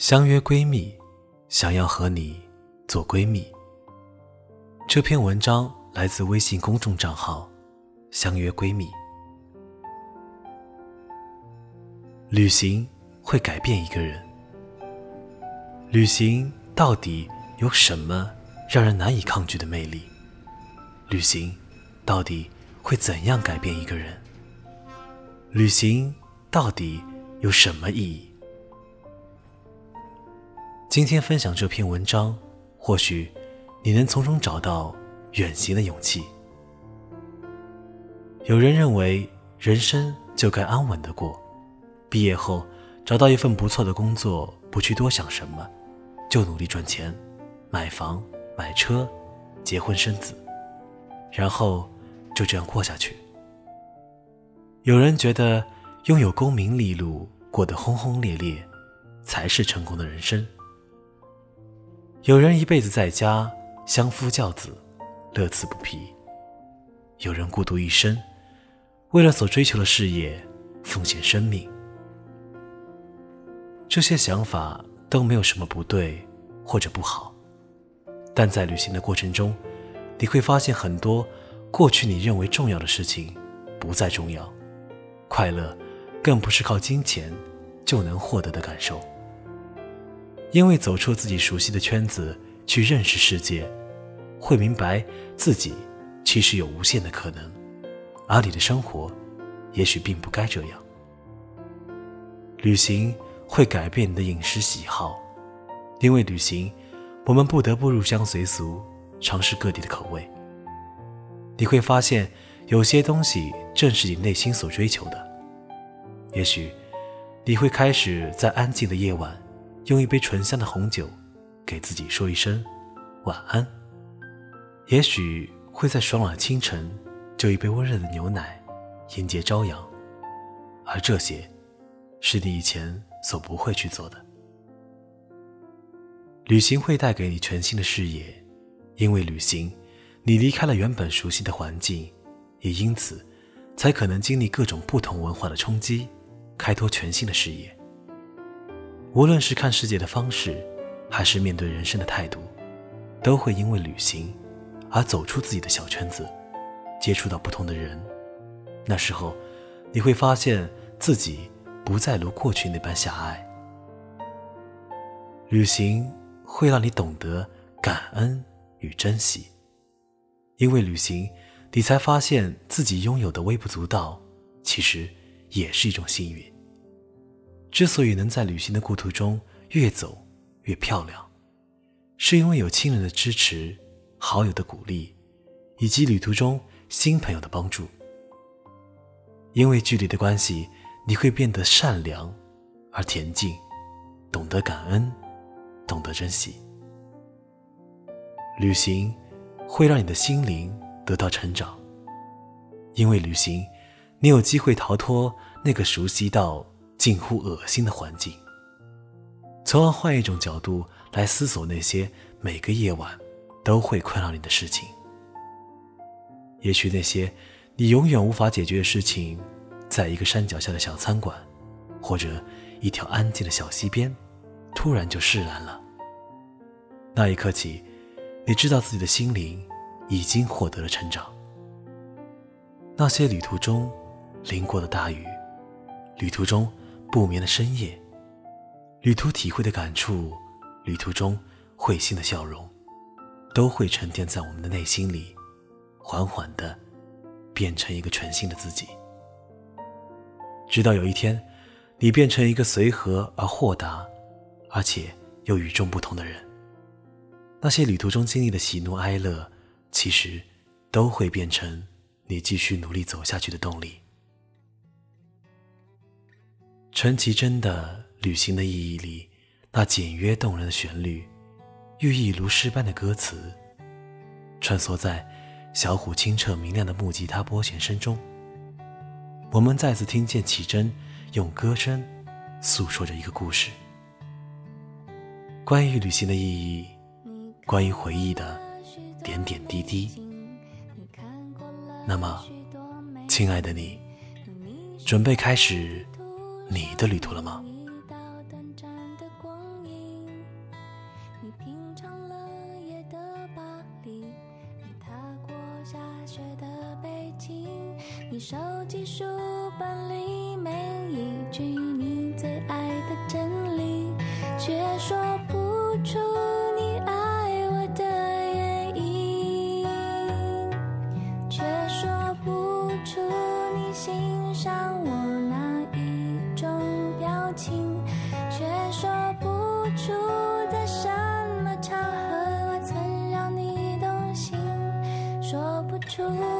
相约闺蜜，想要和你做闺蜜。这篇文章来自微信公众账号“相约闺蜜”。旅行会改变一个人。旅行到底有什么让人难以抗拒的魅力？旅行到底会怎样改变一个人？旅行到底有什么意义？今天分享这篇文章，或许你能从中找到远行的勇气。有人认为人生就该安稳的过，毕业后找到一份不错的工作，不去多想什么，就努力赚钱，买房买车，结婚生子，然后就这样过下去。有人觉得拥有功名利禄，过得轰轰烈烈，才是成功的人生。有人一辈子在家相夫教子，乐此不疲；有人孤独一生，为了所追求的事业奉献生命。这些想法都没有什么不对或者不好，但在旅行的过程中，你会发现很多过去你认为重要的事情不再重要，快乐更不是靠金钱就能获得的感受。因为走出自己熟悉的圈子去认识世界，会明白自己其实有无限的可能，而你的生活也许并不该这样。旅行会改变你的饮食喜好，因为旅行，我们不得不入乡随俗，尝试各地的口味。你会发现，有些东西正是你内心所追求的。也许，你会开始在安静的夜晚。用一杯醇香的红酒，给自己说一声晚安。也许会在爽朗的清晨，就一杯温热的牛奶，迎接朝阳。而这些，是你以前所不会去做的。旅行会带给你全新的视野，因为旅行，你离开了原本熟悉的环境，也因此，才可能经历各种不同文化的冲击，开拓全新的视野。无论是看世界的方式，还是面对人生的态度，都会因为旅行而走出自己的小圈子，接触到不同的人。那时候，你会发现自己不再如过去那般狭隘。旅行会让你懂得感恩与珍惜，因为旅行，你才发现自己拥有的微不足道，其实也是一种幸运。之所以能在旅行的故途中越走越漂亮，是因为有亲人的支持、好友的鼓励，以及旅途中新朋友的帮助。因为距离的关系，你会变得善良而恬静，懂得感恩，懂得珍惜。旅行会让你的心灵得到成长，因为旅行，你有机会逃脱那个熟悉到。近乎恶心的环境，从而换一种角度来思索那些每个夜晚都会困扰你的事情。也许那些你永远无法解决的事情，在一个山脚下的小餐馆，或者一条安静的小溪边，突然就释然了。那一刻起，你知道自己的心灵已经获得了成长。那些旅途中淋过的大雨，旅途中。不眠的深夜，旅途体会的感触，旅途中会心的笑容，都会沉淀在我们的内心里，缓缓的变成一个全新的自己。直到有一天，你变成一个随和而豁达，而且又与众不同的人。那些旅途中经历的喜怒哀乐，其实都会变成你继续努力走下去的动力。陈绮贞的《旅行的意义》里，那简约动人的旋律，寓意如诗般的歌词，穿梭在小虎清澈明亮的木吉他拨弦声中，我们再次听见绮贞用歌声诉说着一个故事，关于旅行的意义，关于回忆的点点滴滴。那么，亲爱的你，准备开始？你的旅途了吗？一道短暂的光。你品尝了夜的巴黎，你踏过下雪的北京，你收集书本里每一句你最爱的真理，却说不。Oh.